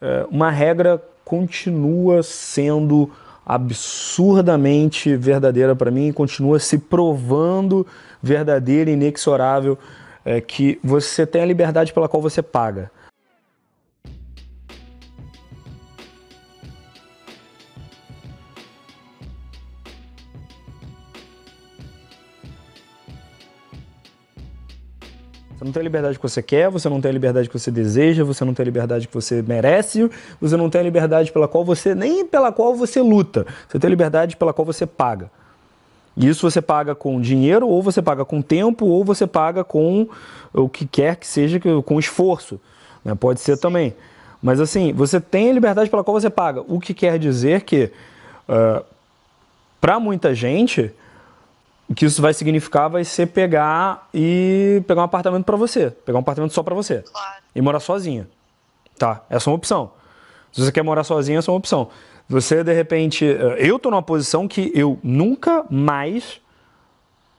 é, uma regra continua sendo absurdamente verdadeira para mim, continua se provando verdadeira inexorável, é, que você tem a liberdade pela qual você paga. Não tem a liberdade que você quer, você não tem a liberdade que você deseja, você não tem a liberdade que você merece, você não tem a liberdade pela qual você, nem pela qual você luta. Você tem a liberdade pela qual você paga. E isso você paga com dinheiro, ou você paga com tempo, ou você paga com o que quer que seja, com esforço. Né? Pode ser também. Mas assim, você tem a liberdade pela qual você paga. O que quer dizer que, uh, para muita gente, o que isso vai significar vai ser pegar e pegar um apartamento para você, pegar um apartamento só para você Claro. e morar sozinha. Tá? Essa é uma opção. Se você quer morar sozinha, essa é uma opção. Você de repente, eh, eu tô numa posição que eu nunca mais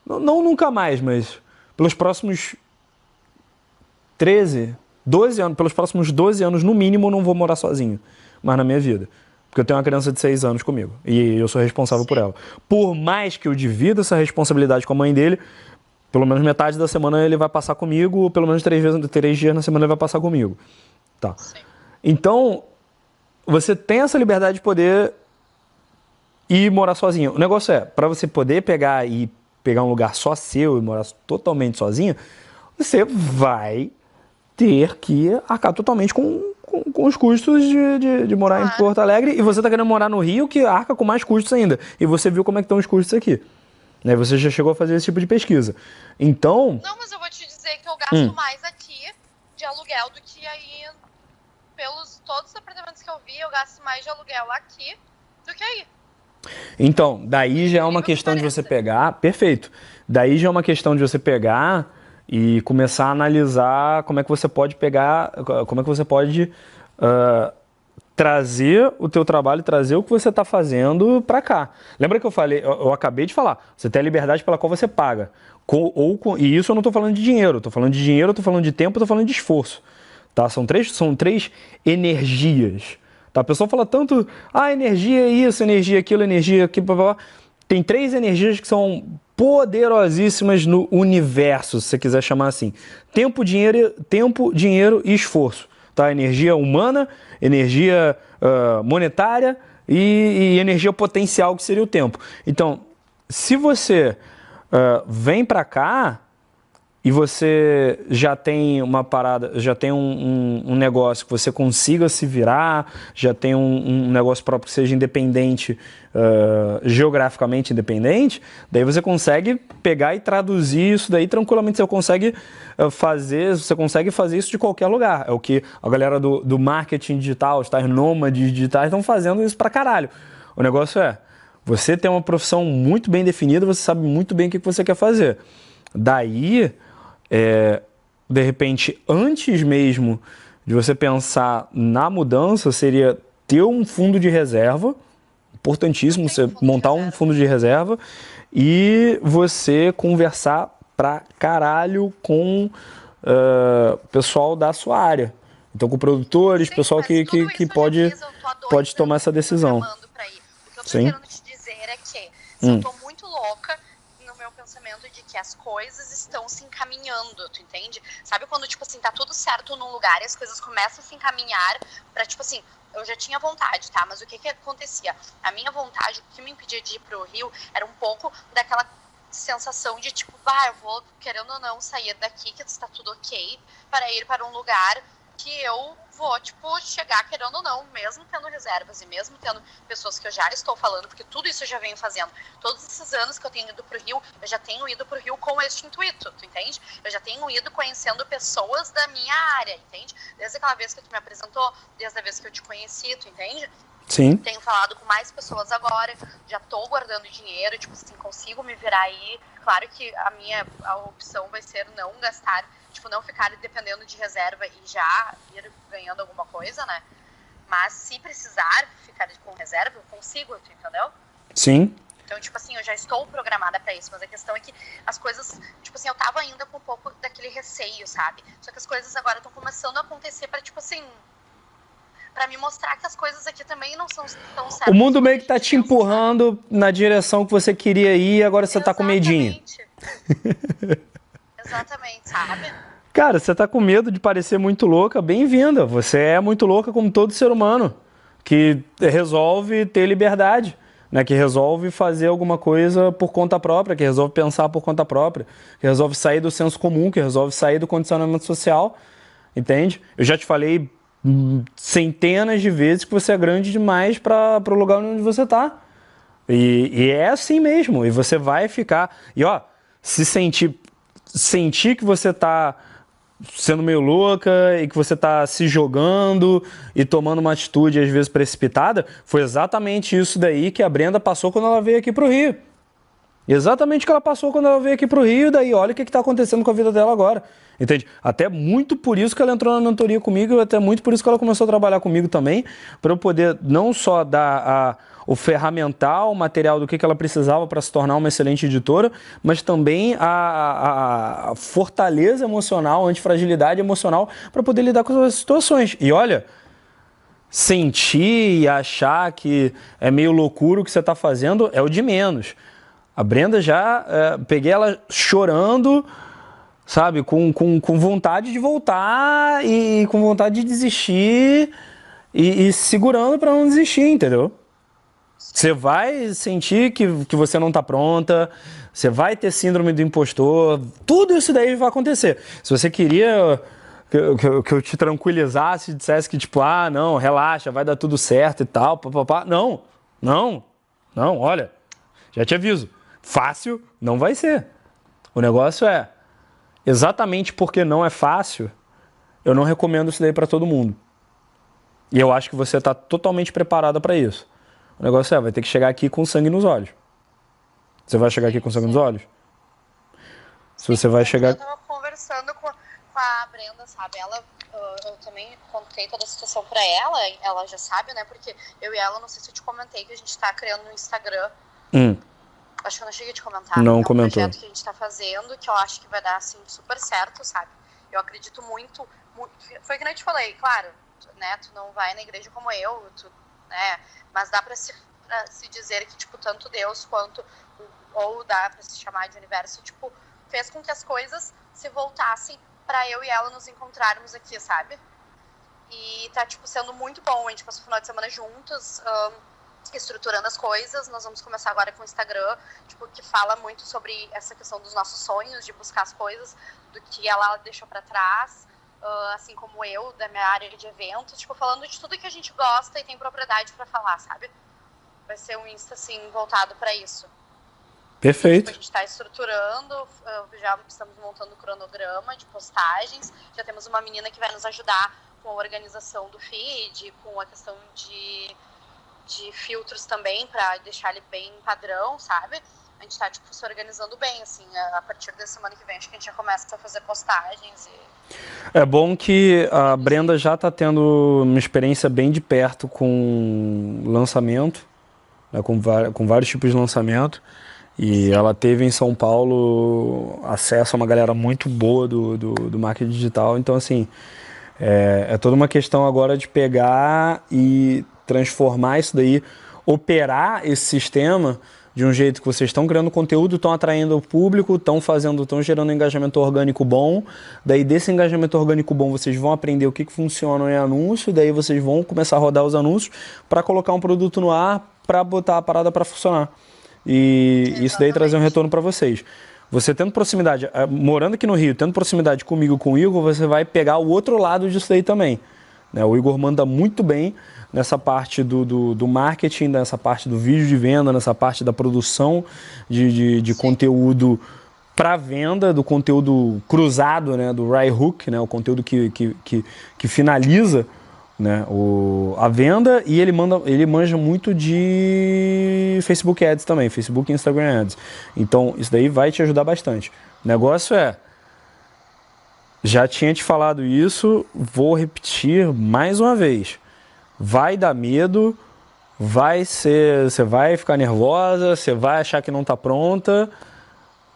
não, nunca mais, mas pelos próximos 13, 12 anos, pelos próximos 12 anos no mínimo eu não vou morar sozinho, mais na minha vida. Porque eu tenho uma criança de 6 anos comigo. E eu sou responsável por ela. Por mais que eu divida essa responsabilidade com a mãe dele, pelo menos metade da semana ele vai passar comigo, pelo menos três, vezes, três dias na semana ele vai passar comigo. Tá. Sim. Então, você tem essa liberdade de poder ir morar sozinho. O negócio é, para você poder pegar e pegar um lugar só seu e morar totalmente sozinho, você vai ter que arcar totalmente com, com, com os custos de, de, de morar em Claro. Porto Alegre e você tá querendo morar no Rio que arca com mais custos ainda. E você viu como é que estão os custos aqui. Né? Você já chegou a fazer esse tipo de pesquisa. Então, Não, mas eu vou te dizer que eu gasto Hum. mais aqui de aluguel do que aí. Pelos todos os apartamentos que eu vi, eu gasto mais de aluguel aqui do que aí. Então, daí já é uma Incrível que questão de você pegar. Perfeito. Daí já é uma questão de você pegar e começar a analisar como é que você pode pegar, como é que você pode ah, trazer o teu trabalho, trazer o que você está fazendo para cá. Lembra que eu falei, eu, eu acabei de falar, você tem a liberdade pela qual você paga. Com- ou com- e isso eu não estou falando de dinheiro, estou falando de dinheiro, estou falando de tempo, estou falando de esforço. Tá? São, três, são três energias. Tá? A pessoa fala tanto, ah, energia é isso, energia é aquilo, energia aquilo, blá, blá, blá. Tem três energias que são poderosíssimas no universo, se você quiser chamar assim. Tempo, dinheiro, tempo, dinheiro e esforço. Tá? Energia humana, energia ah, monetária e, e energia potencial, que seria o tempo. Então, se você ah, vem para cá, e você já tem uma parada, já tem um, um- um negócio que você consiga se virar, já tem um, um negócio próprio que seja independente, ah, geograficamente independente, daí você consegue pegar e traduzir isso daí tranquilamente. Você consegue ah, fazer, você consegue fazer isso de qualquer lugar. É o que a galera do, do marketing digital, os tais nômades digitais estão fazendo isso pra caralho. O negócio é, você tem uma profissão muito bem definida, você sabe muito bem o que você quer fazer. Daí, é, de repente, antes mesmo de você pensar na mudança, seria ter um fundo de reserva, importantíssimo você montar um fundo de reserva e você conversar pra caralho com o pessoal da sua área. Então, com produtores, Sim, pessoal que, que, que pode, pode tomar essa decisão. programando pra ir. O que eu tô Sim. querendo te dizer é que se Hum. eu tô muito louca pensamento de que as coisas estão se encaminhando, tu entende? Sabe quando, tipo assim, tá tudo certo num lugar e as coisas começam a se encaminhar pra, tipo assim, eu já tinha vontade, tá? Mas o que que acontecia? A minha vontade, o que me impedia de ir pro Rio era um pouco daquela sensação de tipo, vai, eu vou, querendo ou não, sair daqui, que está tudo ok, para ir para um lugar que eu vou, tipo, chegar querendo ou não, mesmo tendo reservas e mesmo tendo pessoas que eu já estou falando, porque tudo isso eu já venho fazendo. Todos esses anos que eu tenho ido pro Rio, eu já tenho ido pro Rio com este intuito, tu entende? Eu já tenho ido conhecendo pessoas da minha área, entende? Desde aquela vez que tu me apresentou, desde a vez que eu te conheci, tu entende? Sim, tenho falado com mais pessoas agora, já tô guardando dinheiro, tipo assim, consigo me virar aí. Claro que a minha a opção vai ser não gastar, tipo, não ficar dependendo de reserva e já ir ganhando alguma coisa, né? Mas se precisar ficar com reserva, eu consigo, tu entendeu? sim, Então, tipo assim, eu já estou programada pra isso, mas a questão é que as coisas, tipo assim, eu tava ainda com um pouco daquele receio, sabe? Só que as coisas agora estão começando a acontecer pra, tipo assim, para me mostrar que as coisas aqui também não são tão certas. O mundo meio que tá te empurrando na direção que você queria ir agora você Exatamente. tá com medinho. Exatamente, sabe? Cara, você tá com medo de parecer muito louca, bem-vinda. Você é muito louca como todo ser humano que resolve ter liberdade, né? Que resolve fazer alguma coisa por conta própria, que resolve pensar por conta própria, que resolve sair do senso comum, que resolve sair do condicionamento social, entende? Eu já te falei centenas de vezes que você é grande demais para o lugar onde você está. E, e, é assim mesmo. E você vai ficar. E ó, se sentir, sentir que você está sendo meio louca e que você está se jogando e tomando uma atitude às vezes precipitada, foi exatamente isso daí que a Brenda passou quando ela veio aqui para o Rio. Exatamente o que ela passou quando ela veio aqui para o Rio, daí olha o que está acontecendo com a vida dela agora. Entende? Até muito por isso que ela entrou na mentoria comigo, até muito por isso que ela começou a trabalhar comigo também, para eu poder não só dar a, o ferramental, o material do que, que ela precisava para se tornar uma excelente editora, mas também a, a, fortaleza emocional, a antifragilidade emocional para poder lidar com as situações. E olha, sentir e achar que é meio loucura o que você está fazendo é o de menos. A Brenda já, é, peguei ela chorando, sabe, com, com, com vontade de voltar e com vontade de desistir e, e segurando para não desistir, entendeu? Você vai sentir que, que você não está pronta, você vai ter síndrome do impostor, tudo isso daí vai acontecer. Se você queria que, que, que eu te tranquilizasse, dissesse que tipo, ah, não, relaxa, vai dar tudo certo e tal, papapá. Não, não, não, olha, já te aviso, fácil não vai ser. O negócio é, exatamente porque não é fácil, eu não recomendo isso daí para todo mundo. E eu acho que você está totalmente preparada para isso. O negócio é, vai ter que chegar aqui com sangue nos olhos. Você vai chegar aqui com sangue nos olhos? Se você vai chegar. Eu tava conversando com a Brenda, sabe? Ela, eu também contei toda a situação pra ela, ela já sabe, né? Porque eu e ela, não sei se eu te comentei que a gente tá criando no Instagram. Hum. Acho que eu não cheguei a te comentar. Não é um comentou. projeto que a gente tá fazendo, que eu acho que vai dar, assim, super certo, sabe? Eu acredito muito, muito foi que nem eu te falei, claro, né? Tu não vai na igreja como eu, tu, né? Mas dá para se, se dizer que, tipo, tanto Deus quanto, ou dá para se chamar de universo, tipo, fez com que as coisas se voltassem para eu e ela nos encontrarmos aqui, sabe? E tá, tipo, sendo muito bom. A gente passou o final de semana juntos, um, estruturando as coisas. Nós vamos começar agora com o Instagram, tipo, que fala muito sobre essa questão dos nossos sonhos, de buscar as coisas, do que ela deixou para trás uh, assim como eu, da minha área de eventos, tipo, falando de tudo que a gente gosta e tem propriedade para falar, sabe? Vai ser um Insta, assim, voltado para isso. Perfeito. Tipo, a gente está estruturando, uh, já estamos montando o cronograma de postagens, já temos uma menina que vai nos ajudar com a organização do feed, com a questão de, de filtros também, para deixar ele bem padrão, sabe? A gente tá, tipo, se organizando bem, assim, a partir da semana que vem, acho que a gente já começa a fazer postagens e... É bom que a Brenda já tá tendo uma experiência bem de perto com lançamento, né, com, com vários tipos de lançamento, e Sim. ela teve em São Paulo acesso a uma galera muito boa do, do, do marketing digital, então, assim, é, é toda uma questão agora de pegar e transformar isso daí, operar esse sistema de um jeito que vocês estão criando conteúdo, estão atraindo o público, estão fazendo, estão gerando um engajamento orgânico bom. Daí desse engajamento orgânico bom, vocês vão aprender o que, que funciona em anúncio, daí vocês vão começar a rodar os anúncios para colocar um produto no ar para botar a parada para funcionar. E Exatamente. isso daí trazer um retorno para vocês. Você tendo proximidade, eh, morando aqui no Rio, tendo proximidade comigo com o Igor, você vai pegar o outro lado disso daí também. Né? O Igor manda muito bem nessa parte do, do, do, marketing, nessa parte do vídeo de venda, nessa parte da produção de, de, de conteúdo para venda, do conteúdo cruzado, né, do right hook, né, o conteúdo que, que, que, que finaliza né, o, a venda e ele manda ele manja muito de Facebook Ads também, Facebook e Instagram Ads. Então isso daí vai te ajudar bastante. O negócio é já tinha te falado isso, vou repetir mais uma vez vai dar medo, vai ser, você vai ficar nervosa, você vai achar que não está pronta,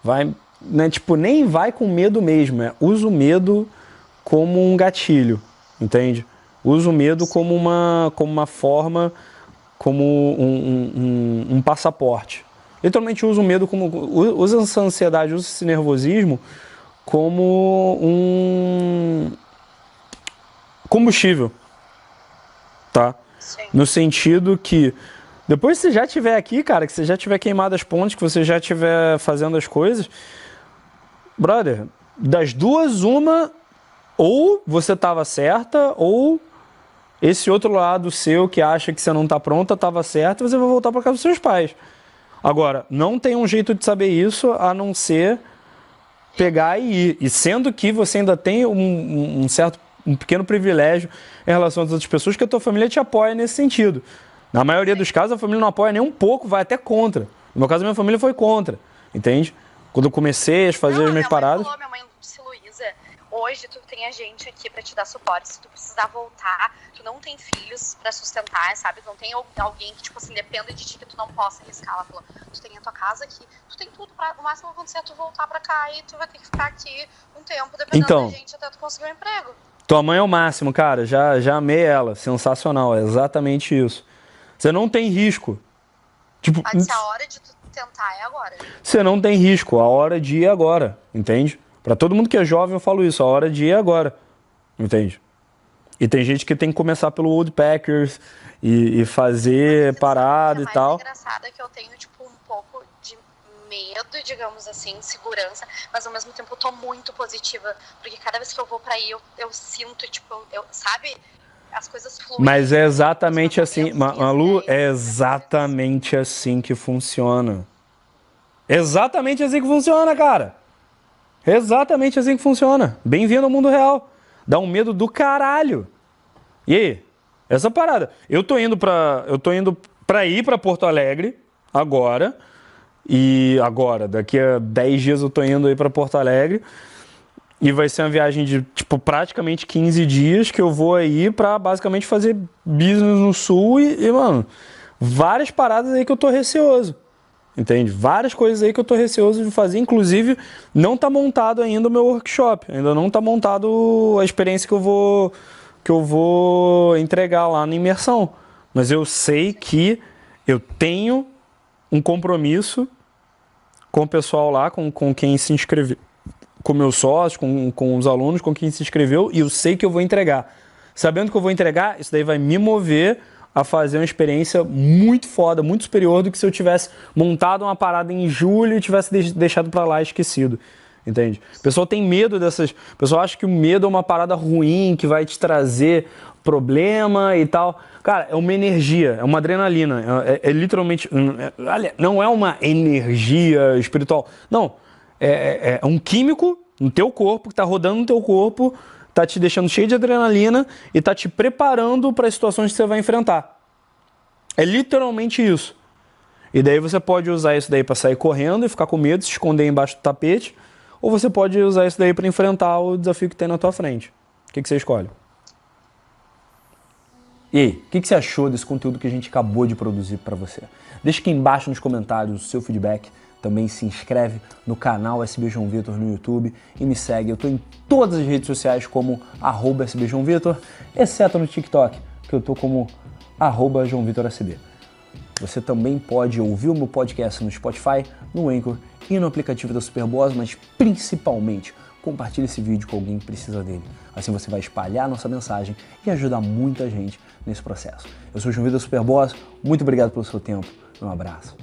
vai, né, tipo, nem vai com medo mesmo, é, usa o medo como um gatilho, entende? Usa o medo como uma, como uma forma, como um, um, um passaporte. Literalmente usa o medo como. Usa essa ansiedade, usa esse nervosismo como um combustível. Tá? Sim. No sentido que depois que você já estiver aqui, cara, que você já tiver queimado as pontes, que você já estiver fazendo as coisas, brother, das duas, uma, ou você estava certa, ou esse outro lado seu que acha que você não está pronta estava certo, você vai voltar para casa dos seus pais. Agora, não tem um jeito de saber isso a não ser pegar e ir. E sendo que você ainda tem um, um certo, um pequeno privilégio em relação às outras pessoas, que a tua família te apoia nesse sentido. Na maioria dos casos, a família não apoia nem um pouco, vai até contra. No meu caso, a minha família foi contra, entende? Quando eu comecei a fazer Não, as minhas minha paradas. Falou, minha mãe hoje tu tem a gente aqui pra te dar suporte. Se tu precisar voltar, tu não tem filhos pra sustentar, sabe? Tu não tem al- alguém que, tipo assim, dependa de ti que tu não possa arriscar. Ela falou, tu tem a tua casa aqui, tu tem tudo pra. O máximo que acontecer é tu voltar pra cá e tu vai ter que ficar aqui um tempo, dependendo Então. da gente, até tu conseguir um emprego. Tua mãe é o máximo, cara. Já, já amei ela. Sensacional. É exatamente isso. Você não tem risco. Tipo, Mas se a hora de tu tentar é agora. você não tem risco. A hora de ir é agora. Entende? Pra todo mundo que é jovem, eu falo isso. A hora de ir é agora. Entende? E tem gente que tem que começar pelo Old Packers e, e fazer parada a e tal. engraçada é que eu tenho, tipo, um pouco de medo, digamos assim, segurança, mas ao mesmo tempo eu tô muito positiva, porque cada vez que eu vou pra aí, eu, eu sinto, tipo, eu, sabe, as coisas fluem. Mas é exatamente assim, Malu, é exatamente assim que funciona. Exatamente assim que funciona, cara. Exatamente assim que funciona. Bem-vindo ao mundo real. Dá um medo do caralho. E aí? Essa parada. Eu tô indo pra, eu tô indo pra ir pra Porto Alegre agora. E agora, daqui a 10 dias eu tô indo aí pra Porto Alegre. E vai ser uma viagem de, tipo, praticamente 15 dias que eu vou aí pra basicamente fazer business no sul e, e, mano, várias paradas aí que eu tô receoso. Entende? Várias coisas aí que eu tô receoso de fazer. Inclusive, não tá montado ainda o meu workshop. Ainda não tá montado a experiência que eu vou que eu vou entregar lá na imersão. Mas eu sei que eu tenho um compromisso com o pessoal lá, com, com quem se inscreveu, com meus sócios, com, com os alunos, com quem se inscreveu, e eu sei que eu vou entregar. Sabendo que eu vou entregar, isso daí vai me mover a fazer uma experiência muito foda, muito superior do que se eu tivesse montado uma parada em julho e tivesse deix- deixado pra lá esquecido. Entende? O pessoal tem medo dessas. O pessoal acha que o medo é uma parada ruim, que vai te trazer problema e tal. Cara, é uma energia, é uma adrenalina. É, é- é literalmente. é- olha, não é uma energia espiritual. Não. É, é- é um químico no teu corpo, que tá rodando no teu corpo, tá te deixando cheio de adrenalina e tá te preparando para as situações que você vai enfrentar. É literalmente isso. E daí você pode usar isso daí para sair correndo e ficar com medo, se esconder embaixo do tapete, ou você pode usar isso daí para enfrentar o desafio que tem na tua frente. O que, que você escolhe? E aí, o que, que você achou desse conteúdo que a gente acabou de produzir para você? Deixa aqui embaixo nos comentários o seu feedback. Também se inscreve no canal SB João Vitor no YouTube e me segue. Eu estou em todas as redes sociais como arroba SB João Vitor, exceto no TikTok, que eu estou como arroba João Vitor SB. Você também pode ouvir o meu podcast no Spotify, no Anchor e no aplicativo da Superboss, mas principalmente compartilhe esse vídeo com alguém que precisa dele. Assim você vai espalhar nossa mensagem e ajudar muita gente nesse processo. Eu sou o João Vitor Superboss, muito obrigado pelo seu tempo, um abraço.